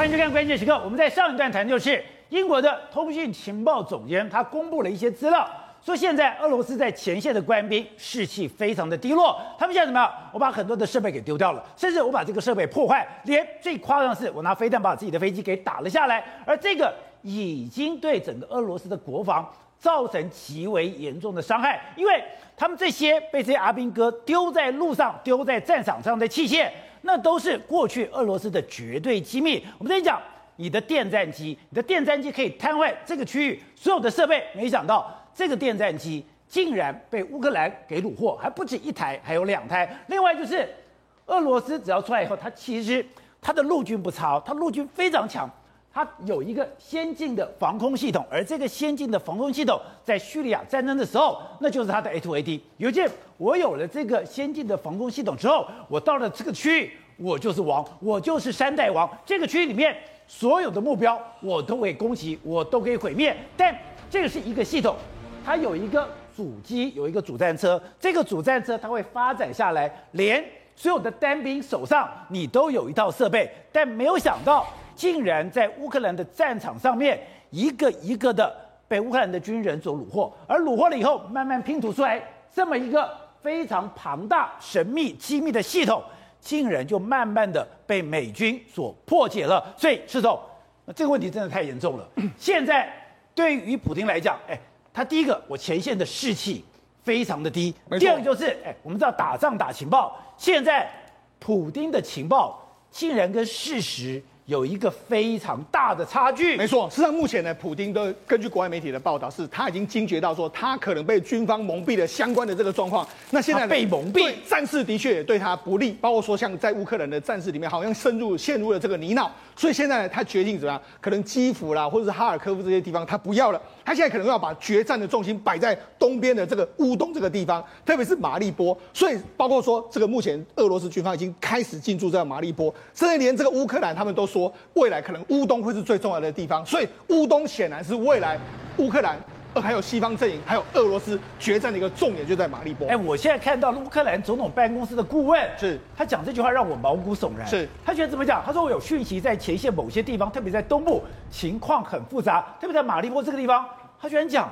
欢迎收看关键时刻。我们在上一段谈就是英国的通讯情报总监，他公布了一些资料，说现在俄罗斯在前线的官兵士气非常的低落。他们现在怎么样？我把很多的设备给丢掉了，甚至我把这个设备破坏，连最夸张的是，我拿飞弹把自己的飞机给打了下来。而这个已经对整个俄罗斯的国防造成极为严重的伤害，因为他们这些被这些阿兵哥丢在路上、丢在战场上的器械。那都是过去俄罗斯的绝对机密。我们跟你讲，你的电战机，你的电战机可以瘫痪这个区域所有的设备。没想到这个电战机竟然被乌克兰给虏获，还不止一台，还有两台。另外就是俄罗斯只要出来以后，它其实它的陆军不差，它陆军非常强。它有一个先进的防空系统，而这个先进的防空系统在叙利亚战争的时候，那就是它的 A2AD。有件，我有了这个先进的防空系统之后，我到了这个区域，我就是王，我就是山大王。这个区域里面所有的目标，我都可以攻击，我都可以毁灭。但这个是一个系统，它有一个主机，有一个主战车，这个主战车它会发展下来，连所有的单兵手上你都有一套设备，但没有想到。竟然在乌克兰的战场上面，一个一个的被乌克兰的军人所虏获，而虏获了以后，慢慢拼图出来这么一个非常庞大、神秘、机密的系统，竟然就慢慢的被美军所破解了。所以，施总，那这个问题真的太严重了。现在对于普京来讲，哎，他第一个，我前线的士气非常的低；第二个就是，哎，我们知道打仗打情报，现在普丁的情报竟然跟事实。有一个非常大的差距。没错，事实上目前呢，普京都根据国外媒体的报道，是他已经惊觉到说，他可能被军方蒙蔽了相关的这个状况。那现在被蒙蔽，战事的确也对他不利，包括说像在乌克兰的战事里面，好像深入陷入了这个泥淖。所以现在呢，他决定怎么样？可能基辅啦，或者是哈尔科夫这些地方，他不要了。他现在可能要把决战的重心摆在东边的这个乌东这个地方，特别是马利波。所以包括说，这个目前俄罗斯军方已经开始进驻在马利波，甚至连这个乌克兰他们都说，未来可能乌东会是最重要的地方。所以乌东显然是未来乌克兰。呃，还有西方阵营，还有俄罗斯决战的一个重点就在马利波。哎，我现在看到乌克兰总统办公室的顾问，是他讲这句话让我毛骨悚然。是他觉得怎么讲？他说我有讯息在前线某些地方，特别在东部情况很复杂，特别在马利波这个地方，他居然讲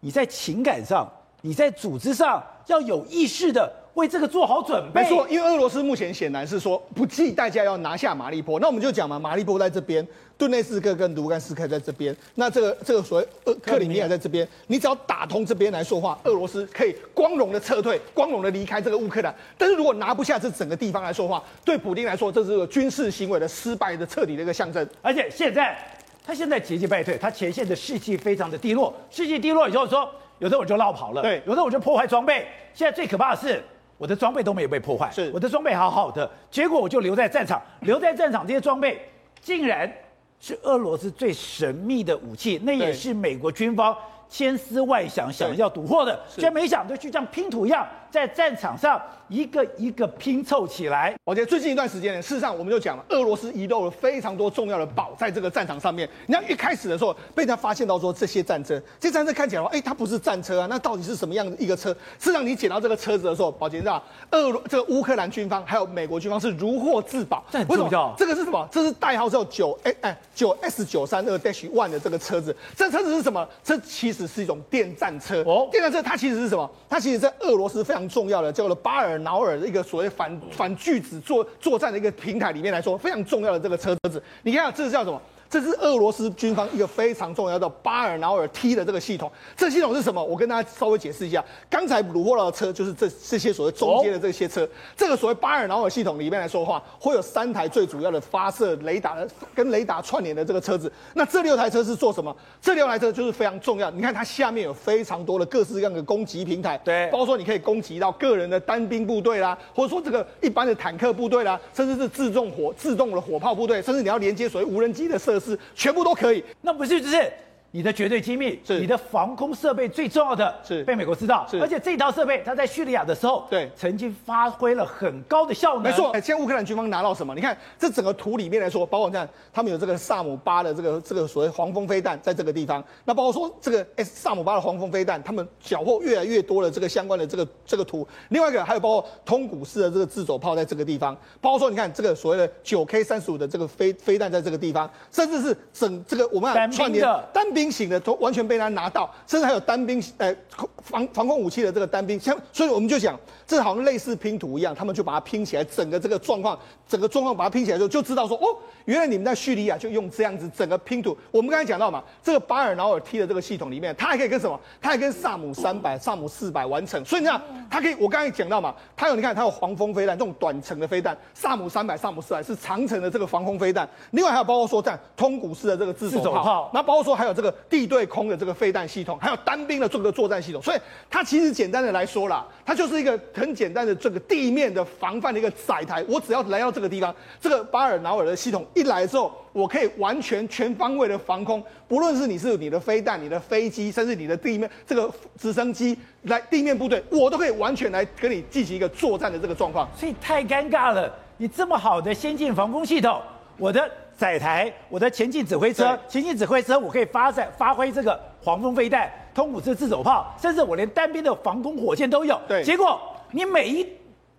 你在情感上，你在组织上要有意识的。为这个做好准备。没错，因为俄罗斯目前显然是说不计代价要拿下马利波。那我们就讲嘛，马利波在这边，顿内斯克跟卢甘斯克在这边。那这个这个所谓呃克里米亚在这边，你只要打通这边来说话，俄罗斯可以光荣的撤退，光荣的离开这个乌克兰。但是如果拿不下这整个地方来说话，对普京来说，这是个军事行为的失败的彻底的一个象征。而且现在他现在节节败退，他前线的士气非常的低落，士气低落以后说，有的我就绕跑了，对，有的我就破坏装备。现在最可怕的是。我的装备都没有被破坏，是我的装备好好的，结果我就留在战场，留在战场这些装备竟然是俄罗斯最神秘的武器，那也是美国军方千思万想想要赌货的，居然没想到去像拼图一样。在战场上一个一个拼凑起来。我觉得最近一段时间呢，事实上我们就讲了，俄罗斯遗漏了非常多重要的宝在这个战场上面。你看一开始的时候被他发现到说，这些战车，这些战车看起来话，哎，它不是战车啊，那到底是什么样的一个车？事实上你捡到这个车子的时候，宝杰知道，俄罗这个乌克兰军方还有美国军方是如获至宝。这很重要。这个是什么？这是代号叫九哎哎九 S 九三二 Dash One 的这个车子。这车子是什么？这其实是一种电战车。哦，电战车它其实是什么？它其实在俄罗斯非常。重要的叫做巴尔瑙尔的一个所谓反反巨子作作战的一个平台里面来说，非常重要的这个车子，你看这是叫什么？这是俄罗斯军方一个非常重要的巴尔瑙尔 T 的这个系统。这系统是什么？我跟大家稍微解释一下。刚才掳获到的车就是这这些所谓中间的这些车。哦、这个所谓巴尔瑙尔系统里面来说的话，会有三台最主要的发射雷达的跟雷达串联的这个车子。那这六台车是做什么？这六台车就是非常重要。你看它下面有非常多的各式各样的攻击平台，对，包括说你可以攻击到个人的单兵部队啦，或者说这个一般的坦克部队啦，甚至是自动火自动的火炮部队，甚至你要连接所谓无人机的设全部都可以，那不是就是你的绝对机密，是。你的防空设备最重要的，是。被美国知道，是。而且这套设备它在叙利亚的时候，对。曾经发挥了很高的效能。没错，现在乌克兰军方拿到什么？你看这整个图里面来说，包括这样，他们有这个萨姆八的这个这个所谓黄蜂飞弹在这个地方，那包括说这个 S 萨姆八的黄蜂飞弹，他们缴获越来越多的这个相关的这个这个图。另外一个还有包括通古式的这个自走炮在这个地方，包括说你看这个所谓的九 K 三十五的这个飞飞弹在这个地方，甚至是整这个我们看串联单兵醒的都完全被他拿到，甚至还有单兵呃防防空武器的这个单兵，像所以我们就讲，这好像类似拼图一样，他们就把它拼起来，整个这个状况，整个状况把它拼起来之后，就知道说哦，原来你们在叙利亚就用这样子整个拼图。我们刚才讲到嘛，这个巴尔瑙尔 T 的这个系统里面，它还可以跟什么？它还跟萨姆三百、萨姆四百完成。所以你看，它可以，我刚才讲到嘛，它有你看它有黄蜂飞弹这种短程的飞弹，萨姆三百、萨姆四百是长程的这个防空飞弹。另外还有包括说这样通古式的这个自走炮，那包括说还有这个地对空的这个飞弹系统，还有单兵的这个作战系统。所以它其实简单的来说啦，它就是一个很简单的这个地面的防范的一个载台。我只要来到这个地方，这个巴尔瑙尔的系统一来之后，我可以完全全方位的防空，不论是你是你的飞弹、你的飞机，甚至你的地面这个直升机来地面部队，我都可以完全来跟你进行一个作战的这个状况。所以太尴尬了，你这么好的先进防空系统，我的载台、我的前进指挥车、前进指挥车，我可以发展发挥这个黄蜂飞弹、通古式自走炮，甚至我连单边的防空火箭都有。对，结果你每一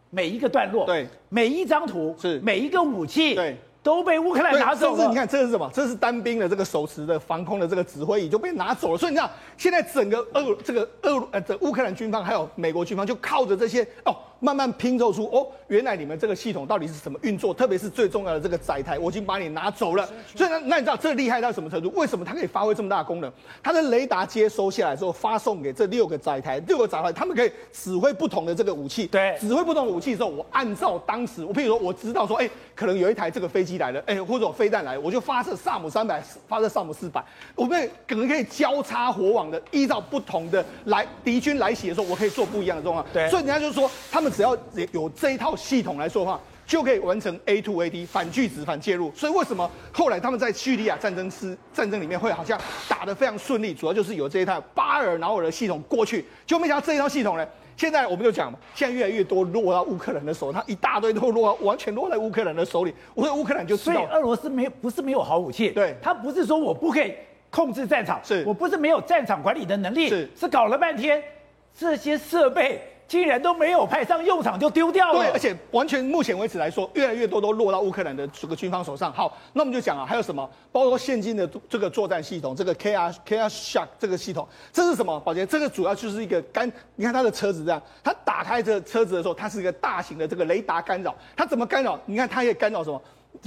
每一个段落，对，每一张图是。每一个武器，对。都被乌克兰拿走了。甚至你看，这是什么？这是单兵的这个手持的防空的这个指挥仪就被拿走了。所以你知道，现在整个俄这个俄呃这乌克兰军方还有美国军方就靠着这些哦。慢慢拼凑出哦，原来你们这个系统到底是怎么运作？特别是最重要的这个载台，我已经把你拿走了。所以呢，那你知道这厉害到什么程度？为什么它可以发挥这么大的功能？它的雷达接收下来之后，发送给这六个载台，六个载台他们可以指挥不同的这个武器。对，指挥不同的武器之后，我按照当时，我譬如说我知道说，哎、欸，可能有一台这个飞机来了，哎、欸，或者我飞弹来了，我就发射萨姆三百，发射萨姆四百，我们可能可以交叉火网的，依照不同的来敌军来袭的时候，我可以做不一样的状况。对，所以人家就是说，他们只要有。这一套系统来说的话，就可以完成 A to A D 反拒止、反介入。所以为什么后来他们在叙利亚战争是战争里面会好像打得非常顺利？主要就是有这一套巴尔瑙尔的系统过去，就没想到这一套系统呢，现在我们就讲嘛，现在越来越多落到乌克兰的手，他一大堆都落到完全落在乌克兰的手里。我说乌克兰就知道，所以俄罗斯没有不是没有好武器，对，他不是说我不可以控制战场，是，我不是没有战场管理的能力，是，是搞了半天这些设备。竟然都没有派上用场就丢掉了。对，而且完全目前为止来说，越来越多都落到乌克兰的这个军方手上。好，那我们就讲啊，还有什么？包括现今的这个作战系统，这个 KR KR Shark 这个系统，这是什么？宝杰，这个主要就是一个干，你看它的车子这样，它打开这车子的时候，它是一个大型的这个雷达干扰。它怎么干扰？你看它可以干扰什么？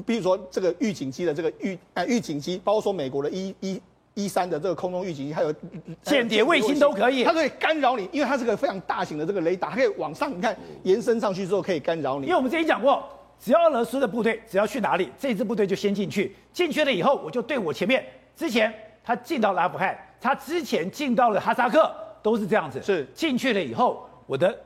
比如说这个预警机的这个预呃预警机，包括说美国的 E E。一三的这个空中预警机，还有间谍卫星都可以，它可以干扰你，因为它是个非常大型的这个雷达，它可以往上，你看延伸上去之后可以干扰你。因为我们之前讲过，只要俄罗斯的部队只要去哪里，这支部队就先进去，进去了以后，我就对我前面之前他进到了阿富汗，他之前进到了哈萨克，都是这样子。是进去了以后，我的。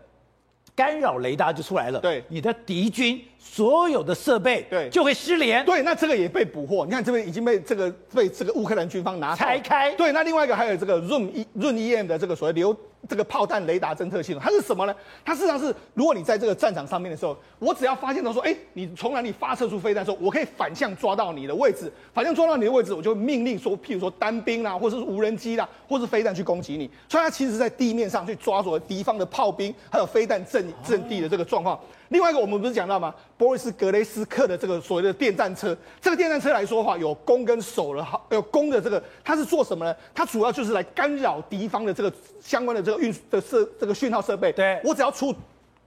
干扰雷达就出来了，对，你的敌军所有的设备，对，就会失联，对，那这个也被捕获，你看这边已经被这个被这个乌克兰军方拿拆开，对，那另外一个还有这个润一润 EM 的这个所谓流。这个炮弹雷达侦测系统，它是什么呢？它事实上是，如果你在这个战场上面的时候，我只要发现到说，哎，你从哪里发射出飞弹的时候，我可以反向抓到你的位置，反向抓到你的位置，我就命令说，譬如说单兵啦，或者是无人机啦，或是飞弹去攻击你。所以它其实在地面上去抓住敌方的炮兵，还有飞弹阵阵地的这个状况。另外一个，我们不是讲到吗？波利斯格雷斯克的这个所谓的电战车，这个电战车来说的话，有攻跟守了，好，有攻的这个，它是做什么呢？它主要就是来干扰敌方的这个相关的这个运的设这个讯号设备。对，我只要出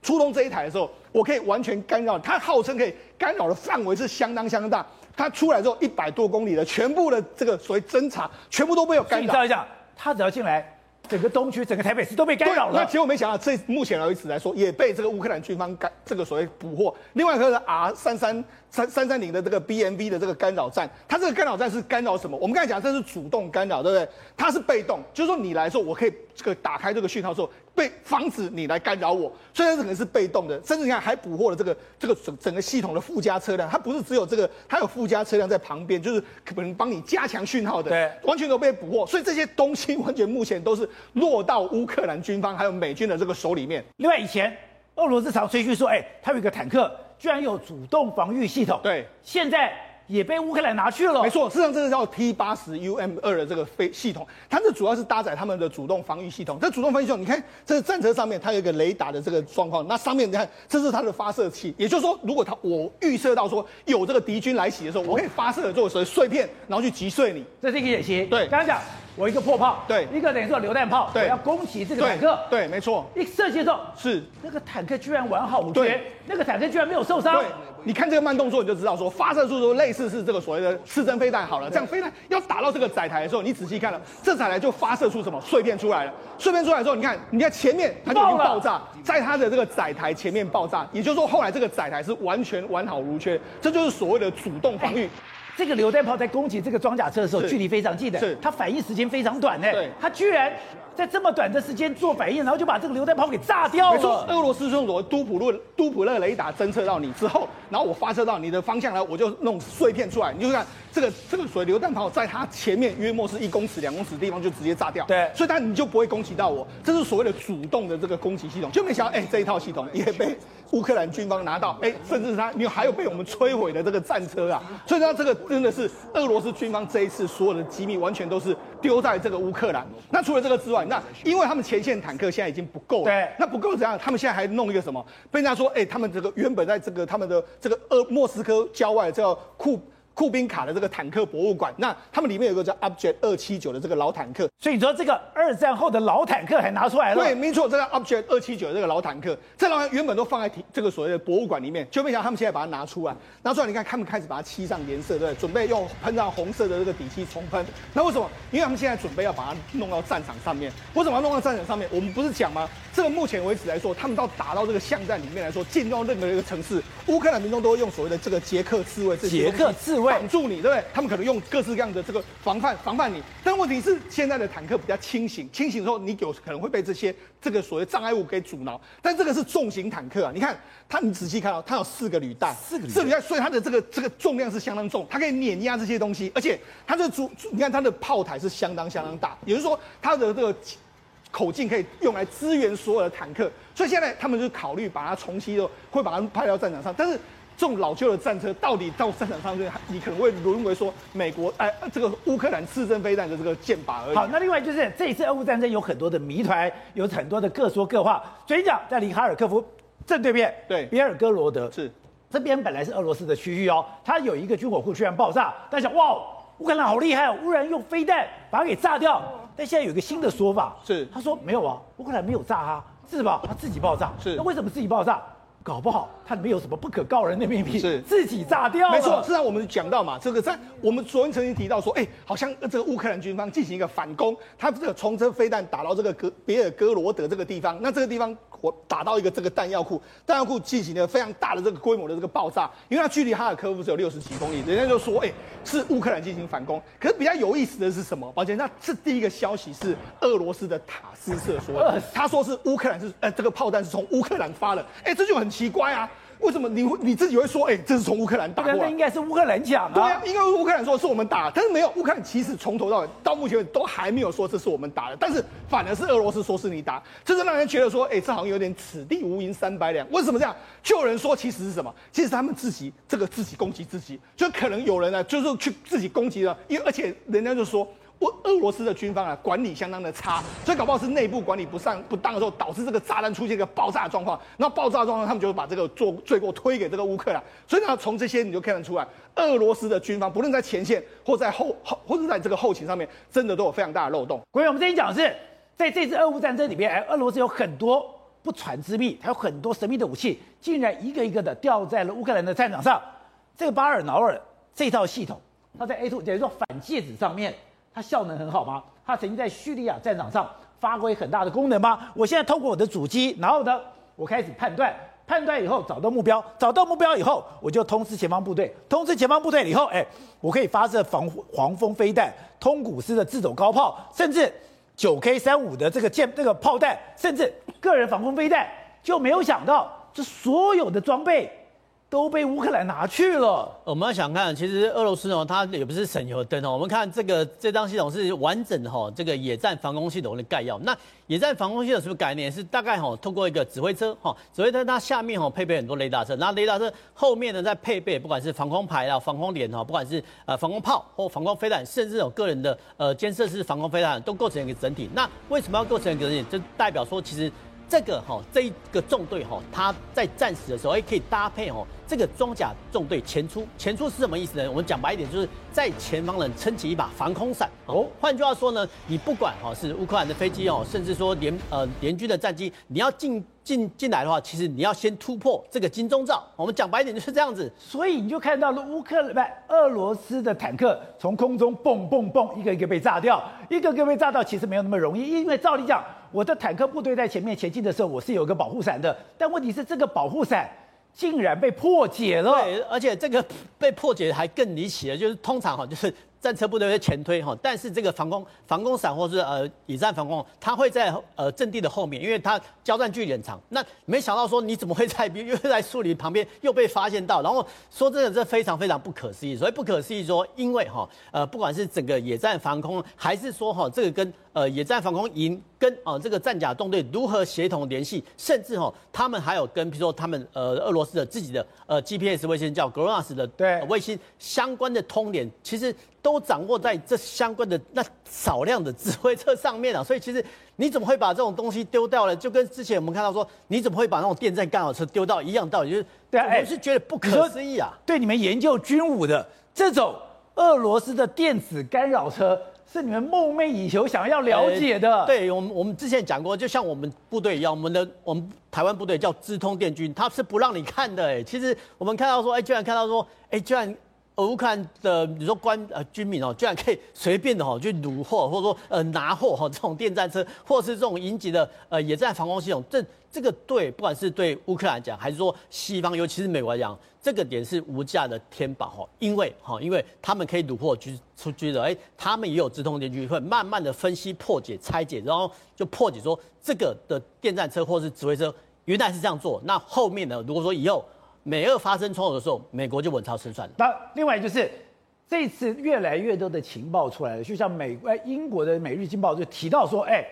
出动这一台的时候，我可以完全干扰。它号称可以干扰的范围是相当相当大。它出来之后，一百多公里的全部的这个所谓侦察，全部都没有干扰。你知道一下，它只要进来。整个东区、整个台北市都被干扰了。那结果没想到，这目前为止来说，也被这个乌克兰军方干这个所谓捕获。另外一个是 R 三三三三三零的这个 BMV 的这个干扰站，它这个干扰站是干扰什么？我们刚才讲这是主动干扰，对不对？它是被动，就是说你来说，我可以这个打开这个讯号之后。被防止你来干扰我，所以它可能是被动的，甚至你看还捕获了这个这个整整个系统的附加车辆，它不是只有这个，它有附加车辆在旁边，就是可能帮你加强讯号的，对，完全都被捕获，所以这些东西完全目前都是落到乌克兰军方还有美军的这个手里面。另外，以前俄罗斯常吹嘘说，哎，他有一个坦克居然有主动防御系统，对，现在。也被乌克兰拿去了。没错，事实上这个叫 T 八十 UM 二的这个飞系统，它这主要是搭载他们的主动防御系统。这主动防御系统，你看这个战车上面它有一个雷达的这个状况，那上面你看这是它的发射器，也就是说，如果它我预设到说有这个敌军来袭的时候，我可以发射的这个碎片，然后去击碎你。这是一个演习。对，刚刚讲我一个破炮，对，一个等于说榴弹炮，对，要攻击这个坦克。对，对没错。一射击的时候，是那个坦克居然完好无缺，那个坦克居然没有受伤。对。你看这个慢动作，你就知道说发射速度类似是这个所谓的刺针飞弹。好了，这样飞弹要打到这个载台的时候，你仔细看了，这载台就发射出什么碎片出来了。碎片出来之后，你看，你看前面它就已经爆炸，在它的这个载台前面爆炸，也就是说后来这个载台是完全完好无缺，这就是所谓的主动防御。这个榴弹炮在攻击这个装甲车的时候，距离非常近的，是。它反应时间非常短的，对，它居然在这么短的时间做反应，然后就把这个榴弹炮给炸掉了。没错，俄罗斯用所谓都普勒都普勒雷达侦测到你之后，然后我发射到你的方向来，我就弄碎片出来，你就看这个这个所谓榴弹炮在它前面约莫是一公尺两公尺的地方就直接炸掉，对，所以它你就不会攻击到我，这是所谓的主动的这个攻击系统，就没想到哎这一套系统也被乌克兰军方拿到，哎，甚至是它你还有被我们摧毁的这个战车啊，所以它这个真的是。俄罗斯军方这一次所有的机密完全都是丢在这个乌克兰。那除了这个之外，那因为他们前线坦克现在已经不够了，对，那不够怎样？他们现在还弄一个什么？被人家说，哎、欸，他们这个原本在这个他们的这个呃莫斯科郊外叫库。库宾卡的这个坦克博物馆，那他们里面有个叫 Object 二七九的这个老坦克，所以你说这个二战后的老坦克还拿出来了？对，没错，这个 Object 二七九的这个老坦克，这老原本都放在这个所谓的博物馆里面，就没想到他们现在把它拿出来，拿出来你看，他们开始把它漆上颜色，对不对？准备用喷上红色的这个底漆重喷。那为什么？因为他们现在准备要把它弄到战场上面。为什么要弄到战场上面？我们不是讲吗？这个目前为止来说，他们到打到这个巷战里面来说，进入任何一个城市，乌克兰民众都会用所谓的这个捷克自卫，捷克刺猬绑住你，对不对？他们可能用各式各样的这个防范防范你，但问题是现在的坦克比较轻型，轻型之后你有可能会被这些这个所谓障碍物给阻挠。但这个是重型坦克啊，你看它，你仔细看哦它有四个履带，四个履带，所以它的这个这个重量是相当重，它可以碾压这些东西，而且它的主，你看它的炮台是相当相当大，也就是说它的这个口径可以用来支援所有的坦克。所以现在他们就考虑把它重新的会把它派到战场上，但是。这种老旧的战车到底到战场上去，你可能会沦为说美国哎，这个乌克兰刺针飞弹的这个箭靶而已。好，那另外就是这一次俄乌战争有很多的谜团，有很多的各说各话。所以讲在离哈尔科夫正对面，对，别尔哥罗德是这边本来是俄罗斯的区域哦，它有一个军火库居然爆炸，大家想哇，乌克兰好厉害哦，乌然用飞弹把它给炸掉。但现在有一个新的说法，是他说没有啊，乌克兰没有炸啊，是吧？他自己爆炸。是，那为什么自己爆炸？搞不好他里面有什么不可告人的秘密，是自己炸掉。没错，是啊我们讲到嘛，这个在我们昨天曾经提到说，哎，好像这个乌克兰军方进行一个反攻，他这个从这飞弹打到这个格别尔哥罗德这个地方，那这个地方。我打到一个这个弹药库，弹药库进行了非常大的这个规模的这个爆炸，因为它距离哈尔科夫只有六十几公里，人家就说，哎、欸，是乌克兰进行反攻。可是比较有意思的是什么？抱歉，那这第一个消息是俄罗斯的塔斯社说的，他说是乌克兰是，呃，这个炮弹是从乌克兰发的，哎、欸，这就很奇怪啊。为什么你会你自己会说，哎、欸，这是从乌克兰打过来？那应该是乌克兰讲啊。对啊，应该乌克兰说是我们打，但是没有乌克兰其实从头到尾到目前都还没有说这是我们打的，但是反而是俄罗斯说是你打，这是让人觉得说，哎、欸，这好像有点此地无银三百两。为什么这样？就有人说其实是什么？其实他们自己这个自己攻击自己，就可能有人呢，就是去自己攻击了，因为而且人家就说。俄俄罗斯的军方啊，管理相当的差，所以搞不好是内部管理不上不当的时候，导致这个炸弹出现一个爆炸状况。那爆炸状况，他们就会把这个做罪过推给这个乌克兰。所以呢，从这些你就看得出来，俄罗斯的军方不论在前线或在后后或者在这个后勤上面，真的都有非常大的漏洞。各位，我们这里讲的是，在这次俄乌战争里面，哎，俄罗斯有很多不传之秘，还有很多神秘的武器，竟然一个一个的掉在了乌克兰的战场上。这个巴尔瑙尔这套系统，它在 A two 等于说反芥子上面。它效能很好吗？它曾经在叙利亚战场上发挥很大的功能吗？我现在透过我的主机，然后呢，我开始判断，判断以后找到目标，找到目标以后，我就通知前方部队，通知前方部队以后，哎，我可以发射防黄蜂飞弹、通古斯的自走高炮，甚至九 K 三五的这个箭这个炮弹，甚至个人防空飞弹，就没有想到这所有的装备。都被乌克兰拿去了。我们要想看，其实俄罗斯哦，它也不是省油灯哦。我们看这个这张系统是完整的哈，这个野战防空系统的概要。那野战防空系统是不是概念？是大概哈，通过一个指挥车哈，指挥车它下面哈配备很多雷达车，然后雷达车后面呢再配备不管是防空排啊、防空连哈，不管是呃防空炮或防空飞弹，甚至有个人的呃监视式防空飞弹，都构成一个整体。那为什么要构成一个整体？就代表说其实。这个哈，这一个纵队哈，它在战时的时候，哎，可以搭配哦，这个装甲纵队前出。前出是什么意思呢？我们讲白一点，就是在前方人撑起一把防空伞。哦，换句话说呢，你不管哈是乌克兰的飞机哦，甚至说联呃联军的战机，你要进进进来的话，其实你要先突破这个金钟罩。我们讲白一点就是这样子。所以你就看到了乌克兰不俄罗斯的坦克从空中蹦蹦蹦一个一个被炸掉，一个一个被炸掉，其实没有那么容易，因为照理讲。我的坦克部队在前面前进的时候，我是有一个保护伞的，但问题是这个保护伞竟然被破解了。对，而且这个被破解还更离奇了，就是通常哈，就是。战车部队会前推哈，但是这个防空防空伞或是呃野战防空，它会在呃阵地的后面，因为它交战距离很长。那没想到说你怎么会在又在树林旁边又被发现到？然后说真的，这非常非常不可思议。所以不可思议说，因为哈呃不管是整个野战防空，还是说哈这个跟呃野战防空营跟啊这个战甲纵队如何协同联系，甚至哈他们还有跟比如说他们呃俄罗斯的自己的呃 GPS 卫星叫 GLONASS 的对卫星相关的通联，其实。都掌握在这相关的那少量的指挥车上面啊，所以其实你怎么会把这种东西丢掉了？就跟之前我们看到说，你怎么会把那种电站干扰车丢到一样道理？就是对啊，我是觉得不可思议啊。对你们研究军武的这种俄罗斯的电子干扰车，是你们梦寐以求想要了解的。对我们，我们之前讲过，就像我们部队一样，我们的我们台湾部队叫资通电军，他是不让你看的。哎，其实我们看到说，哎，居然看到说，哎，居然。乌克兰的，比如说官呃军民哦，居然可以随便的哈去掳获，或者说呃拿货哈这种电战车，或是这种营级的呃野战防空系统，这这个对不管是对乌克兰讲，还是说西方，尤其是美国来讲，这个点是无价的天宝哈，因为哈，因为他们可以掳获军出去的，哎，他们也有直通电军会慢慢的分析破解拆解，然后就破解说这个的电战车或是指挥车原来是这样做，那后面呢，如果说以后。美俄发生冲突的时候，美国就稳操胜算了。那另外就是这次越来越多的情报出来了，就像美哎英国的《每日经报》就提到说，哎，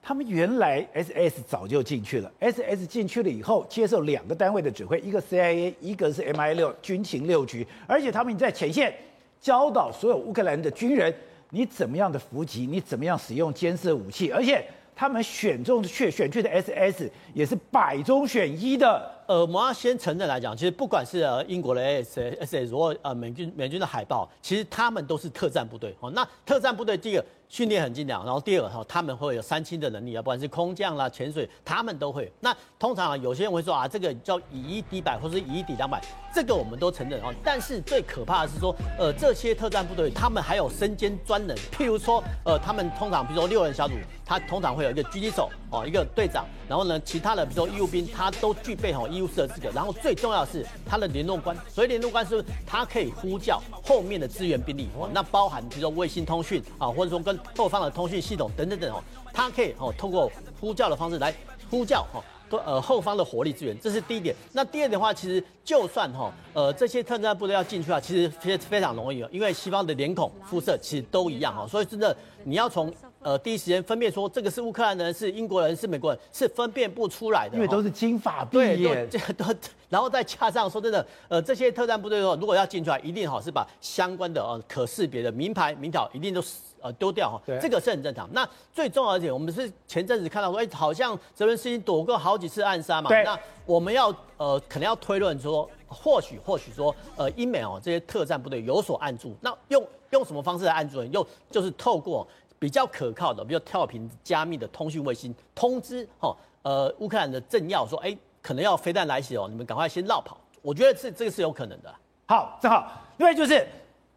他们原来 SS 早就进去了，SS 进去了以后接受两个单位的指挥，一个 CIA，一个是 MI 六军情六局，而且他们在前线教导所有乌克兰的军人，你怎么样的伏击，你怎么样使用监视武器，而且他们选中的去选去的 SS 也是百中选一的。呃，我们要先承认来讲，其实不管是呃英国的 S S S 或呃美军美军的海豹，其实他们都是特战部队哦。那特战部队第一个训练很精良，然后第二个哈，他们会有三清的能力啊，不管是空降啦、潜水，他们都会。那通常啊，有些人会说啊，这个叫以一敌百或是以一敌两百，这个我们都承认啊。但是最可怕的是说，呃，这些特战部队他们还有身兼专能，譬如说，呃，他们通常比如说六人小组，他通常会有一个狙击手哦，一个队长，然后呢，其他的比如说义务兵，他都具备哦。优势的资格，然后最重要的是他的联络官，所以联络官是他可以呼叫后面的支援兵力哦，那包含比如说卫星通讯啊，或者说跟后方的通讯系统等等等哦，他可以哦通过呼叫的方式来呼叫哈，呃后方的火力支援，这是第一点。那第二点的话，其实就算哈呃这些特战部队要进去啊，其实非非常容易哦，因为西方的脸孔肤色其实都一样哈，所以真的你要从。呃，第一时间分辨说这个是乌克兰人，是英国人，是美国人，是分辨不出来的，因为都是金发碧眼，这个 都，然后再加上说真的，呃，这些特战部队说如果要进出来，一定哈是把相关的呃可识别的名牌名条一定都呃丢掉哈，这个是很正常。那最重要一点，我们是前阵子看到说，哎，好像泽伦斯基躲过好几次暗杀嘛，那我们要呃可能要推论说，或许或许说，呃，英美哦这些特战部队有所按住，那用用什么方式来按住呢？用就是透过。比较可靠的，比较跳频加密的通讯卫星通知，哈，呃，乌克兰的政要说，哎、可能要飞弹来袭哦，你们赶快先绕跑。我觉得这这个是有可能的。好，正好，另外就是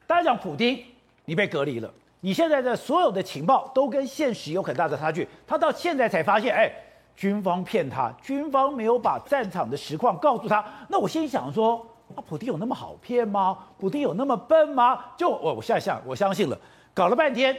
大家讲普丁，你被隔离了，你现在的所有的情报都跟现实有很大的差距。他到现在才发现，哎、军方骗他，军方没有把战场的实况告诉他。那我心想说，啊，普丁有那么好骗吗？普丁有那么笨吗？就我我现在想，我相信了，搞了半天。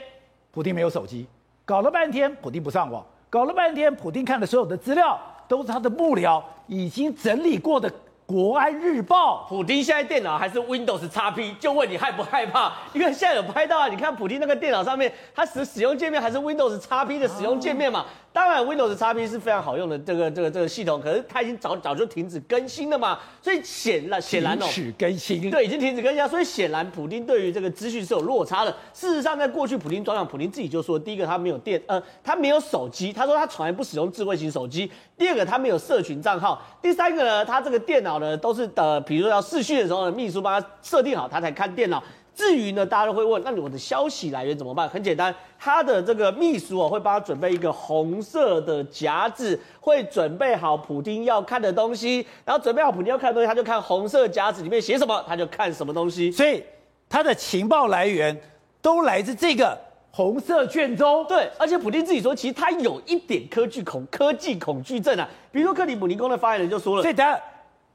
普丁没有手机，搞了半天，普丁不上网，搞了半天，普丁看的所有的资料都是他的幕僚已经整理过的。国安日报，普丁现在电脑还是 Windows XP，就问你害不害怕？因为现在有拍到啊，你看普丁那个电脑上面，它使使用界面还是 Windows XP 的使用界面嘛。当然，Windows XP 是非常好用的这个这个这个系统，可是它已经早早就停止更新了嘛，所以显然显然哦，停止更新，对，已经停止更新了，所以显然普丁对于这个资讯是有落差的。事实上，在过去普丁专访，普丁自己就说，第一个他没有电，呃，他没有手机，他说他从来不使用智慧型手机。第二个他没有社群账号。第三个呢，他这个电脑呢都是呃，比如说要视讯的时候呢，秘书帮他设定好，他才看电脑。至于呢，大家都会问，那我的消息来源怎么办？很简单，他的这个秘书哦，会帮他准备一个红色的夹子，会准备好普丁要看的东西，然后准备好普丁要看的东西，他就看红色夹子里面写什么，他就看什么东西。所以他的情报来源都来自这个红色卷宗。对，而且普京自己说，其实他有一点科技恐科技恐惧症啊。比如说克里姆林宫的发言人就说了，所以等下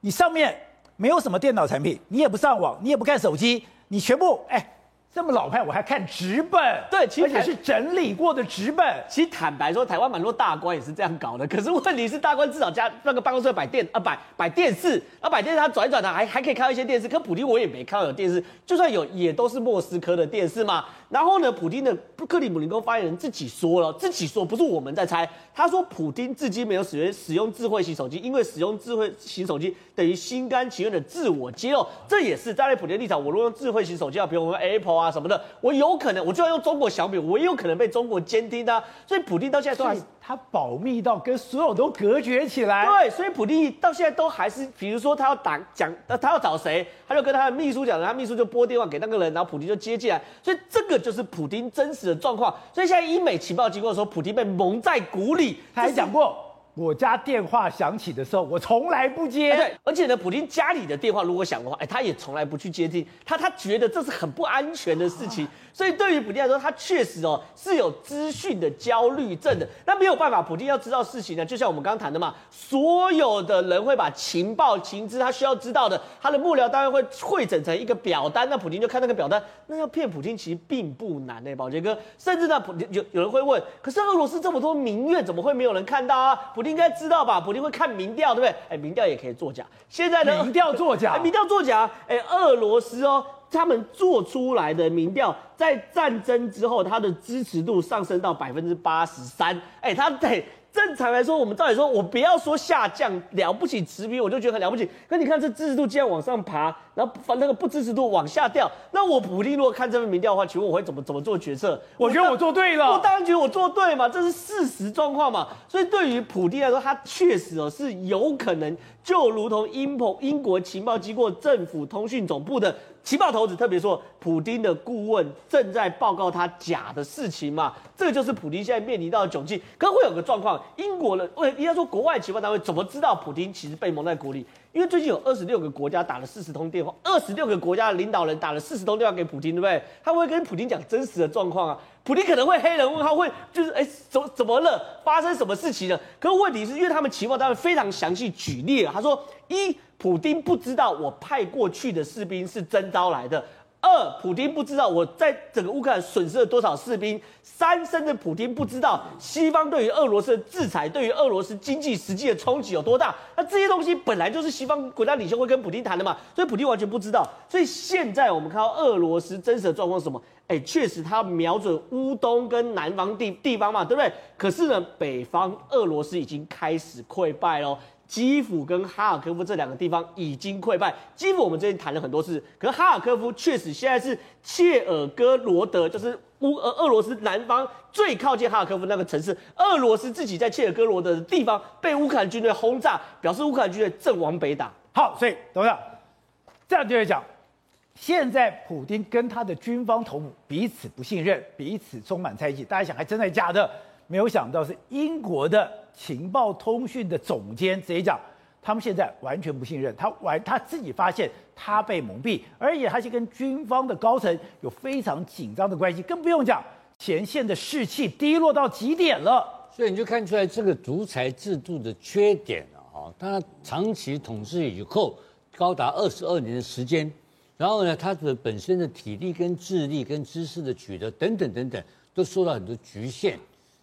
你上面没有什么电脑产品，你也不上网，你也不看手机。你全部哎，这么老派，我还看纸本，对，其实是整理过的纸本。其实坦白说，台湾蛮多大官也是这样搞的。可是问题是，大官至少家那个办公室摆电啊，摆摆电视，啊摆电视，他转一转，他还还可以看到一些电视。可普丁我也没看到有电视，就算有，也都是莫斯科的电视嘛。然后呢，普京的克里姆林宫发言人自己说了，自己说不是我们在猜。他说，普京至今没有使用使用智慧型手机，因为使用智慧型手机等于心甘情愿的自我揭露。这也是站在普京立场，我如果用智慧型手机啊，比如我们 Apple 啊什么的，我有可能，我就要用中国小米，我也有可能被中国监听的。所以普京到现在都还他保密到跟所有都隔绝起来。对，所以普丁到现在都还是，比如说他要打讲，他要找谁，他就跟他的秘书讲，他秘书就拨电话给那个人，然后普丁就接进来。所以这个就是普丁真实的状况。所以现在英美情报机构说，普丁被蒙在鼓里。他还讲过，我家电话响起的时候，我从来不接。欸、对，而且呢，普京家里的电话如果响的话，哎、欸，他也从来不去接听。他他觉得这是很不安全的事情。啊所以对于普京来说，他确实哦是有资讯的焦虑症的。那没有办法，普京要知道事情呢，就像我们刚刚谈的嘛，所有的人会把情报、情资他需要知道的，他的幕僚当然会汇整成一个表单。那普京就看那个表单，那要骗普京其实并不难呢，宝杰哥。甚至呢，普丁有有人会问，可是俄罗斯这么多民怨，怎么会没有人看到啊？普丁应该知道吧？普丁会看民调，对不对？哎，民调也可以作假。现在呢民调作假，民调作假。哎，俄罗斯哦。他们做出来的民调，在战争之后，他的支持度上升到百分之八十三。哎，他得正常来说，我们照理说，我不要说下降，了不起持平，我就觉得很了不起。可你看这支持度竟然往上爬，然后反那个不支持度往下掉。那我普丁如果看这份民调的话，请问我会怎么怎么做决策？我觉得我做对了。我当然觉得我做对嘛，这是事实状况嘛。所以对于普丁来说，他确实哦是有可能，就如同英国英国情报机构政府通讯总部的。情报头子特别说，普丁的顾问正在报告他假的事情嘛？这个就是普丁现在面临到的窘境。可会有个状况，英国人，为应该说国外情报单位怎么知道普丁其实被蒙在鼓里？因为最近有二十六个国家打了四十通电话，二十六个国家的领导人打了四十通电话给普京，对不对？他会跟普京讲真实的状况啊。普丁可能会黑人问号，会就是哎，怎怎么了？发生什么事情了？可是问题是因为他们情报单位非常详细举例，他说一。普丁不知道我派过去的士兵是征召来的。二，普丁不知道我在整个乌克兰损失了多少士兵。三，甚至普丁不知道西方对于俄罗斯的制裁，对于俄罗斯经济实际的冲击有多大。那这些东西本来就是西方国家领袖会跟普丁谈的嘛，所以普丁完全不知道。所以现在我们看到俄罗斯真实的状况是什么？哎，确实他瞄准乌东跟南方地地方嘛，对不对？可是呢，北方俄罗斯已经开始溃败喽。基辅跟哈尔科夫这两个地方已经溃败。基辅我们之前谈了很多次，可是哈尔科夫确实现在是切尔戈罗德，就是乌俄俄罗斯南方最靠近哈尔科夫那个城市。俄罗斯自己在切尔戈罗德的地方被乌克兰军队轰炸，表示乌克兰军队正往北打。好，所以等一下，这样就会讲，现在普丁跟他的军方头目彼此不信任，彼此充满猜忌。大家想，还真的假的？没有想到是英国的情报通讯的总监直接讲，他们现在完全不信任他，完他自己发现他被蒙蔽，而且他是跟军方的高层有非常紧张的关系，更不用讲前线的士气低落到极点了。所以你就看出来这个独裁制度的缺点了啊！他长期统治以后高达二十二年的时间，然后呢，他的本身的体力跟智力跟知识的取得等等等等，都受到很多局限。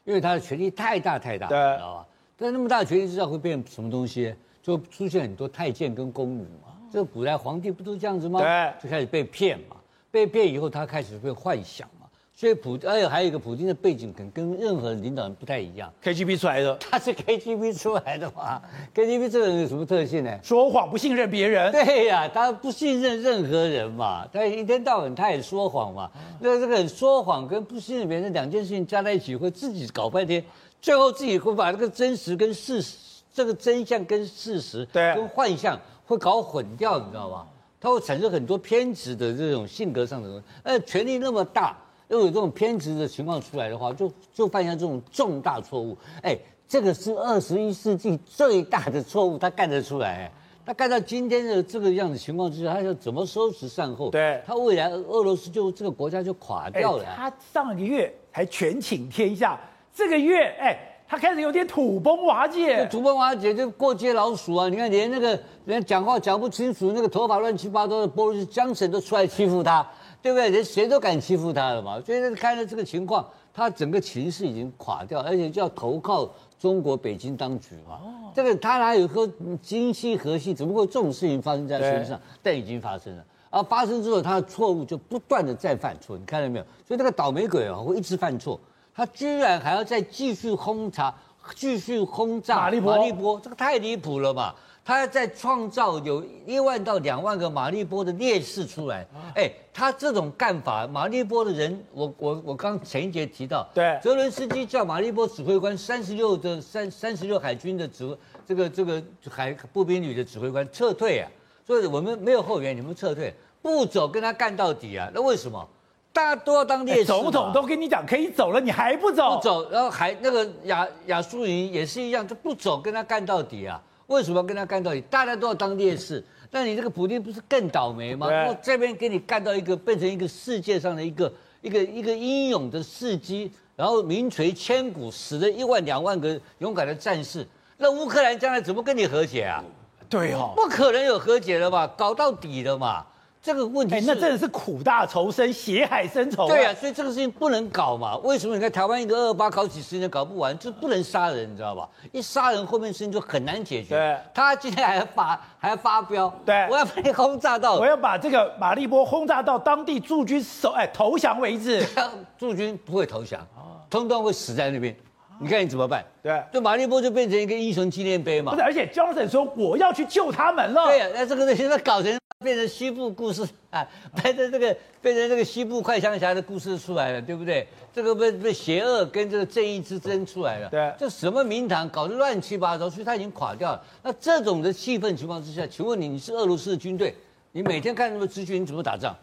因为他的权力太大太大，对，知道吧？但那么大的权力之下会变什么东西？就出现很多太监跟宫女嘛。这个古代皇帝不都这样子吗？对，就开始被骗嘛。被骗以后，他开始会幻想嘛。所以普，而且还有一个普京的背景，可能跟任何领导人不太一样。KGB 出来的，他是 KGB 出来的嘛？KGB 这个人有什么特性呢？说谎，不信任别人。对呀、啊，他不信任任何人嘛。他一天到晚他也说谎嘛。那这个说谎跟不信任别人两件事情加在一起，会自己搞半天，最后自己会把这个真实跟事实，这个真相跟事实，对，跟幻象会搞混掉，你知道吧？他会产生很多偏执的这种性格上的东西。呃，权力那么大。如果有这种偏执的情况出来的话，就就犯下这种重大错误。哎，这个是二十一世纪最大的错误，他干得出来。他干到今天的这个样子情况之下，他要怎么收拾善后？对，他未来俄罗斯就这个国家就垮掉了。他上个月还权倾天下，这个月哎，他开始有点土崩瓦解。土崩瓦解就过街老鼠啊！你看连那个连讲话讲不清楚，那个头发乱七八糟的波瑞斯江省都出来欺负他。对不对？人谁都敢欺负他了嘛？所以看到这个情况，他整个情势已经垮掉，而且就要投靠中国北京当局嘛。哦、这个他哪有说今夕何夕？怎么会这种事情发生在身上？但已经发生了。而发生之后，他的错误就不断的再犯错。你看到没有？所以这个倒霉鬼啊，会一直犯错。他居然还要再继续轰炸，继续轰炸马利波。马利波，这个太离谱了嘛！他在创造有一万到两万个马利波的烈士出来，哎，他这种干法，马利波的人，我我我刚前一节提到，对，泽伦斯基叫马利波指挥官三十六的三三十六海军的指挥这个这个海步兵旅的指挥官撤退啊，所以我们没有后援，你们撤退，不走跟他干到底啊？那为什么？大家都要当烈士，总统都跟你讲可以走了，你还不走？不走，然后还那个亚亚速营也是一样，就不走跟他干到底啊？为什么要跟他干到底？大家都要当烈士，那你这个普京不是更倒霉吗？我这边给你干到一个变成一个世界上的一个一个一个英勇的事迹，然后名垂千古，死了一万两万个勇敢的战士，那乌克兰将来怎么跟你和解啊？对哦，不可能有和解了吧？搞到底了嘛？这个问题，那真的是苦大仇深，血海深仇。对啊，所以这个事情不能搞嘛。为什么？你看台湾一个二二八搞几十年搞不完，就不能杀人，你知道吧？一杀人，后面事情就很难解决。对，他今天还要发还要发飙，对，我要把你轰炸到，我要把这个马利波轰炸到当地驻军守哎投降为止。驻军不会投降，通通会死在那边。你看你怎么办？对，就马利波就变成一个英雄纪念碑嘛。不是，而且 Johnson 说我要去救他们了。对呀，那这个现在搞成。变成西部故事 啊，变成这个变成这个西部快枪侠的故事出来了，对不对？这个被被邪恶跟这个正义之争出来了。对，这什么名堂搞得乱七八糟，所以他已经垮掉了。那这种的气氛情况之下，请问你，你是俄罗斯的军队，你每天看那么资讯，你怎么打仗？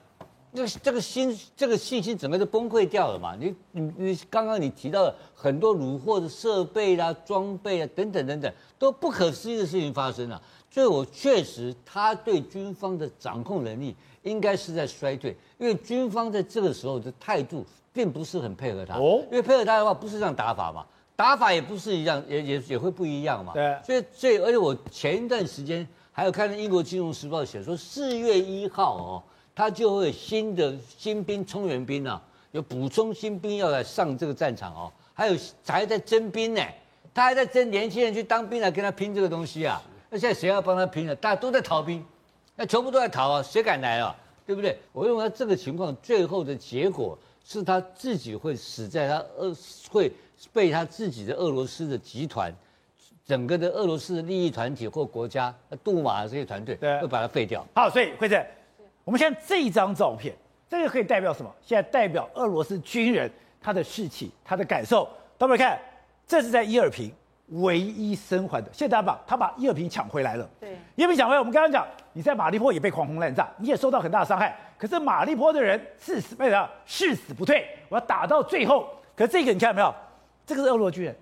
这个这个心这个信心整个就崩溃掉了嘛？你你你刚刚你提到了很多虏获的设备啦、装备啊等等等等，都不可思议的事情发生了。所以，我确实，他对军方的掌控能力应该是在衰退，因为军方在这个时候的态度并不是很配合他。哦，因为配合他的话，不是这样打法嘛，打法也不是一样，也也也会不一样嘛。对。所以，所以，而且我前一段时间还有看到英国金融时报写说，四月一号哦，他就会有新的新兵充援兵啊，有补充新兵要来上这个战场哦，还有还在征兵呢，他还在征年轻人去当兵来跟他拼这个东西啊。那现在谁要帮他拼了？大家都在逃兵，那全部都在逃啊，谁敢来啊？对不对？我认为这个情况最后的结果是他自己会死在他俄，会被他自己的俄罗斯的集团，整个的俄罗斯的利益团体或国家，杜马这些团队会把它废掉。好，所以惠子，我们现在这一张照片，这个可以代表什么？现在代表俄罗斯军人他的士气、他的感受。大家看，这是在伊尔平。唯一生还的，现在他把他把伊尔平抢回来了。对，伊尔平抢回来，我们刚刚讲，你在马利坡也被狂轰滥炸，你也受到很大的伤害。可是马利坡的人誓死为了誓死不退，我要打到最后。可是这个你看到没有？这个是俄罗军人，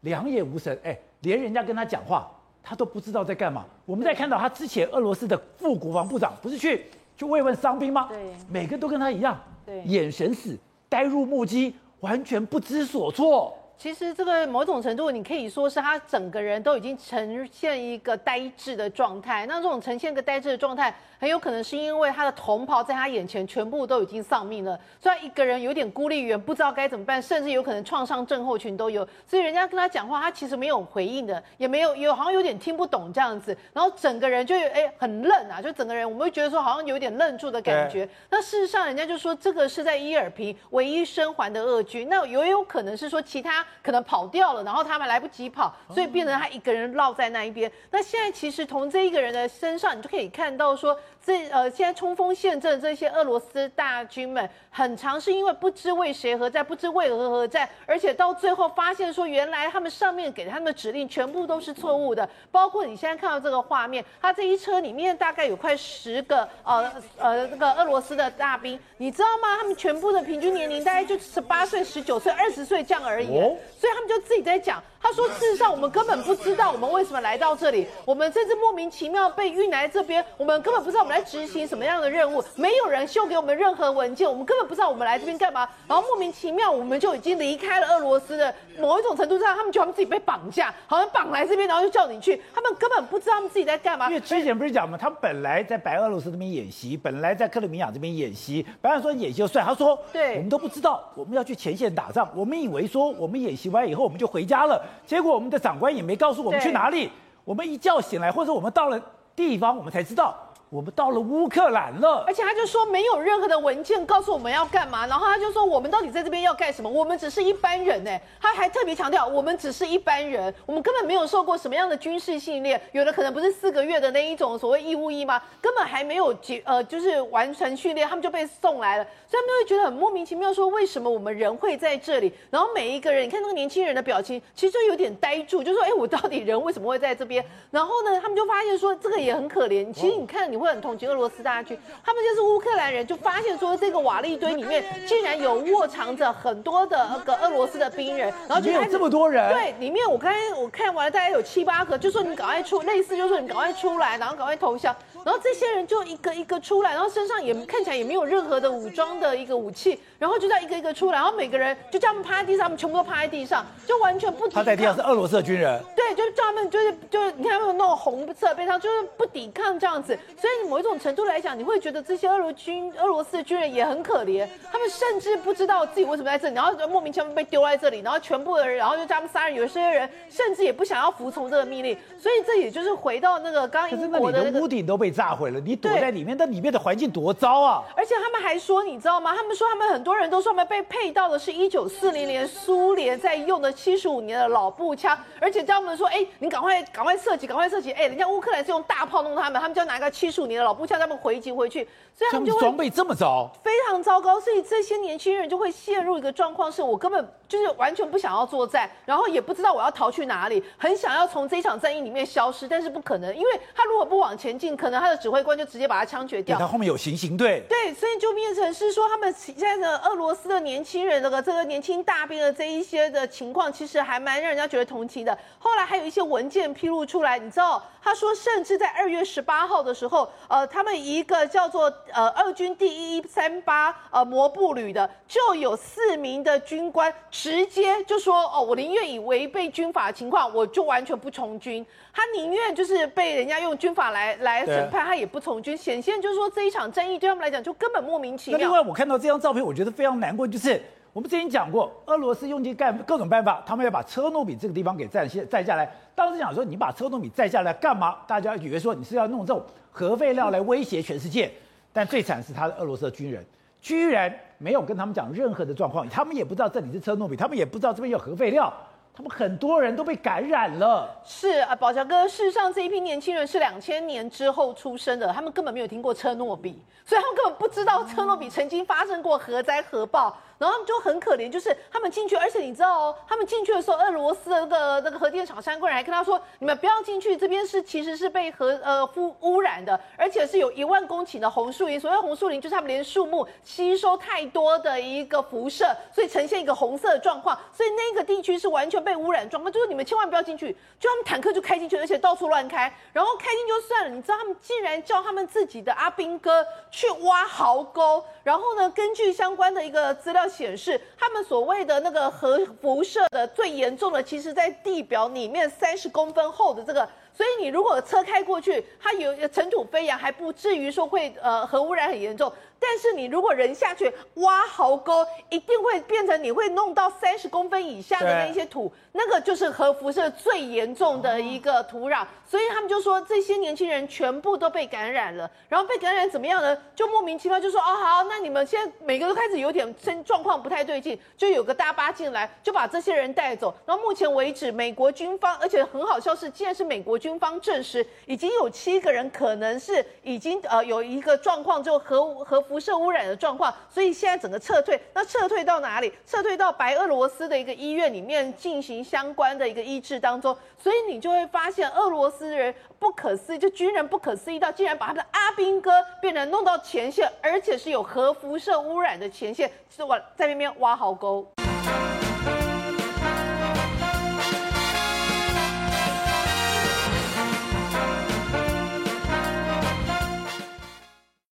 两眼无神，哎，连人家跟他讲话，他都不知道在干嘛。我们在看到他之前俄罗斯的副国防部长不是去去慰问伤兵吗？对，每个都跟他一样，对，眼神死，呆若木鸡，完全不知所措。其实这个某种程度，你可以说是他整个人都已经呈现一个呆滞的状态。那这种呈现一个呆滞的状态，很有可能是因为他的同袍在他眼前全部都已经丧命了，所以他一个人有点孤立无援，不知道该怎么办，甚至有可能创伤症候群都有。所以人家跟他讲话，他其实没有回应的，也没有有好像有点听不懂这样子，然后整个人就哎很愣啊，就整个人我们会觉得说好像有点愣住的感觉。那事实上，人家就说这个是在伊尔平唯一生还的恶军，那也有可能是说其他可能跑掉了，然后他们来不及跑，所以变成他一个人落在那一边。那现在其实从这一个人的身上，你就可以看到说。这呃，现在冲锋陷阵这些俄罗斯大军们，很长是因为不知为谁何在，不知为何何战，而且到最后发现说，原来他们上面给他们的指令全部都是错误的。包括你现在看到这个画面，他这一车里面大概有快十个呃呃那个俄罗斯的大兵，你知道吗？他们全部的平均年龄大概就十八岁、十九岁、二十岁这样而已，所以他们就自己在讲。他说：“事实上，我们根本不知道我们为什么来到这里，我们甚至莫名其妙被运来这边，我们根本不知道我们来执行什么样的任务，没有人秀给我们任何文件，我们根本不知道我们来这边干嘛。然后莫名其妙，我们就已经离开了俄罗斯的某一种程度上，他们觉得他们自己被绑架，好像绑来这边，然后就叫你去，他们根本不知道他们自己在干嘛。因为之前不是讲吗？他们本来在白俄罗斯这边演习，本来在克里米亚这边演习，本来说演习就算，他说，对，我们都不知道我们要去前线打仗，我们以为说我们演习完以后我们就回家了，结果我们的。”长官也没告诉我们去哪里，我们一觉醒来，或者我们到了地方，我们才知道。我们到了乌克兰了，而且他就说没有任何的文件告诉我们要干嘛，然后他就说我们到底在这边要干什么？我们只是一般人呢，他还特别强调我们只是一般人，我们根本没有受过什么样的军事训练，有的可能不是四个月的那一种所谓义务役吗？根本还没有结呃就是完成训练，他们就被送来了，所以他们就会觉得很莫名其妙，说为什么我们人会在这里？然后每一个人，你看那个年轻人的表情，其实就有点呆住，就说哎，我到底人为什么会在这边？然后呢，他们就发现说这个也很可怜，其实你看你很同情俄罗斯。大军，他们就是乌克兰人，就发现说这个瓦砾堆里面竟然有卧藏着很多的那个俄罗斯的兵人，然后就有这么多人。对，里面我刚才我看完了，大概有七八个，就说你赶快出，类似就是说你赶快出来，然后赶快投降。然后这些人就一个一个出来，然后身上也看起来也没有任何的武装的一个武器，然后就这样一个一个出来，然后每个人就叫他们趴在地上，他们全部都趴在地上，就完全不抵抗。趴在地上是俄罗斯的军人。对，就是叫他们就是就是你看他们那种红色背上，就是不抵抗这样子。所以某一种程度来讲，你会觉得这些俄罗军俄罗斯的军人也很可怜，他们甚至不知道自己为什么在这里，然后就莫名其妙被丢在这里，然后全部的人，然后就叫他们杀人。有些人甚至也不想要服从这个命令。所以这也就是回到那个刚刚英国的那个屋顶都被炸毁了，你躲。在里面，但里面的环境多糟啊！而且他们还说，你知道吗？他们说他们很多人都说他们被配到的是一九四零年苏联在用的七十五年的老步枪，而且叫他们说：“哎，你赶快赶快射击，赶快射击！”哎，人家乌克兰是用大炮弄他们，他们就要拿个七十五年的老步枪，他们回击回去，所以他们就会装备这么糟，非常糟糕。所以这些年轻人就会陷入一个状况，是我根本就是完全不想要作战，然后也不知道我要逃去哪里，很想要从这一场战役里面消失，但是不可能，因为他如果不往前进，可能他的指挥官就直接。把他枪决掉，他后面有行刑队。对，所以就变成是说，他们现在的俄罗斯的年轻人，这个这个年轻大兵的这一些的情况，其实还蛮让人家觉得同情的。后来还有一些文件披露出来，你知道，他说，甚至在二月十八号的时候，呃，他们一个叫做呃二军第一三八呃摩步旅的，就有四名的军官直接就说，哦，我宁愿以违背军法的情况，我就完全不从军。他宁愿就是被人家用军法来来审判，他也不从军。显现就是说，这一场战役对他们来讲就根本莫名其妙。那另外，我看到这张照片，我觉得非常难过，就是我们之前讲过，俄罗斯用尽干各种办法，他们要把车诺比这个地方给占下占下来。当时讲说，你把车诺比占下来干嘛？大家以为说你是要弄这种核废料来威胁全世界。但最惨是他的俄罗斯的军人，居然没有跟他们讲任何的状况，他们也不知道这里是车诺比，他们也不知道这边有核废料。他们很多人都被感染了。是啊，宝强哥，事实上这一批年轻人是两千年之后出生的，他们根本没有听过车诺比，所以他们根本不知道车诺比曾经发生过核灾核爆。然后他们就很可怜，就是他们进去，而且你知道哦，他们进去的时候，俄罗斯的那个核电厂相关人还跟他说：“你们不要进去，这边是其实是被核呃污污染的，而且是有一万公顷的红树林。所谓红树林，就是他们连树木吸收太多的一个辐射，所以呈现一个红色的状况。所以那个地区是完全被污染状况，就是你们千万不要进去。就他们坦克就开进去，而且到处乱开。然后开进就算了，你知道他们竟然叫他们自己的阿兵哥去挖壕沟，然后呢，根据相关的一个资料。显示，他们所谓的那个核辐射的最严重的，其实在地表里面三十公分厚的这个。所以你如果车开过去，它有尘土飞扬，还不至于说会呃核污染很严重。但是你如果人下去挖壕沟，一定会变成你会弄到三十公分以下的那些土，那个就是核辐射最严重的一个土壤。所以他们就说这些年轻人全部都被感染了，然后被感染怎么样呢？就莫名其妙就说哦好，那你们现在每个都开始有点身状况不太对劲，就有个大巴进来就把这些人带走。然后目前为止，美国军方而且很好笑是，既然是美国军方证实已经有七个人可能是已经呃有一个状况就核核辐辐射污染的状况，所以现在整个撤退，那撤退到哪里？撤退到白俄罗斯的一个医院里面进行相关的一个医治当中。所以你就会发现，俄罗斯人不可思议，就军人不可思议到竟然把他的阿兵哥变成弄到前线，而且是有核辐射污染的前线，是往在那边挖壕沟。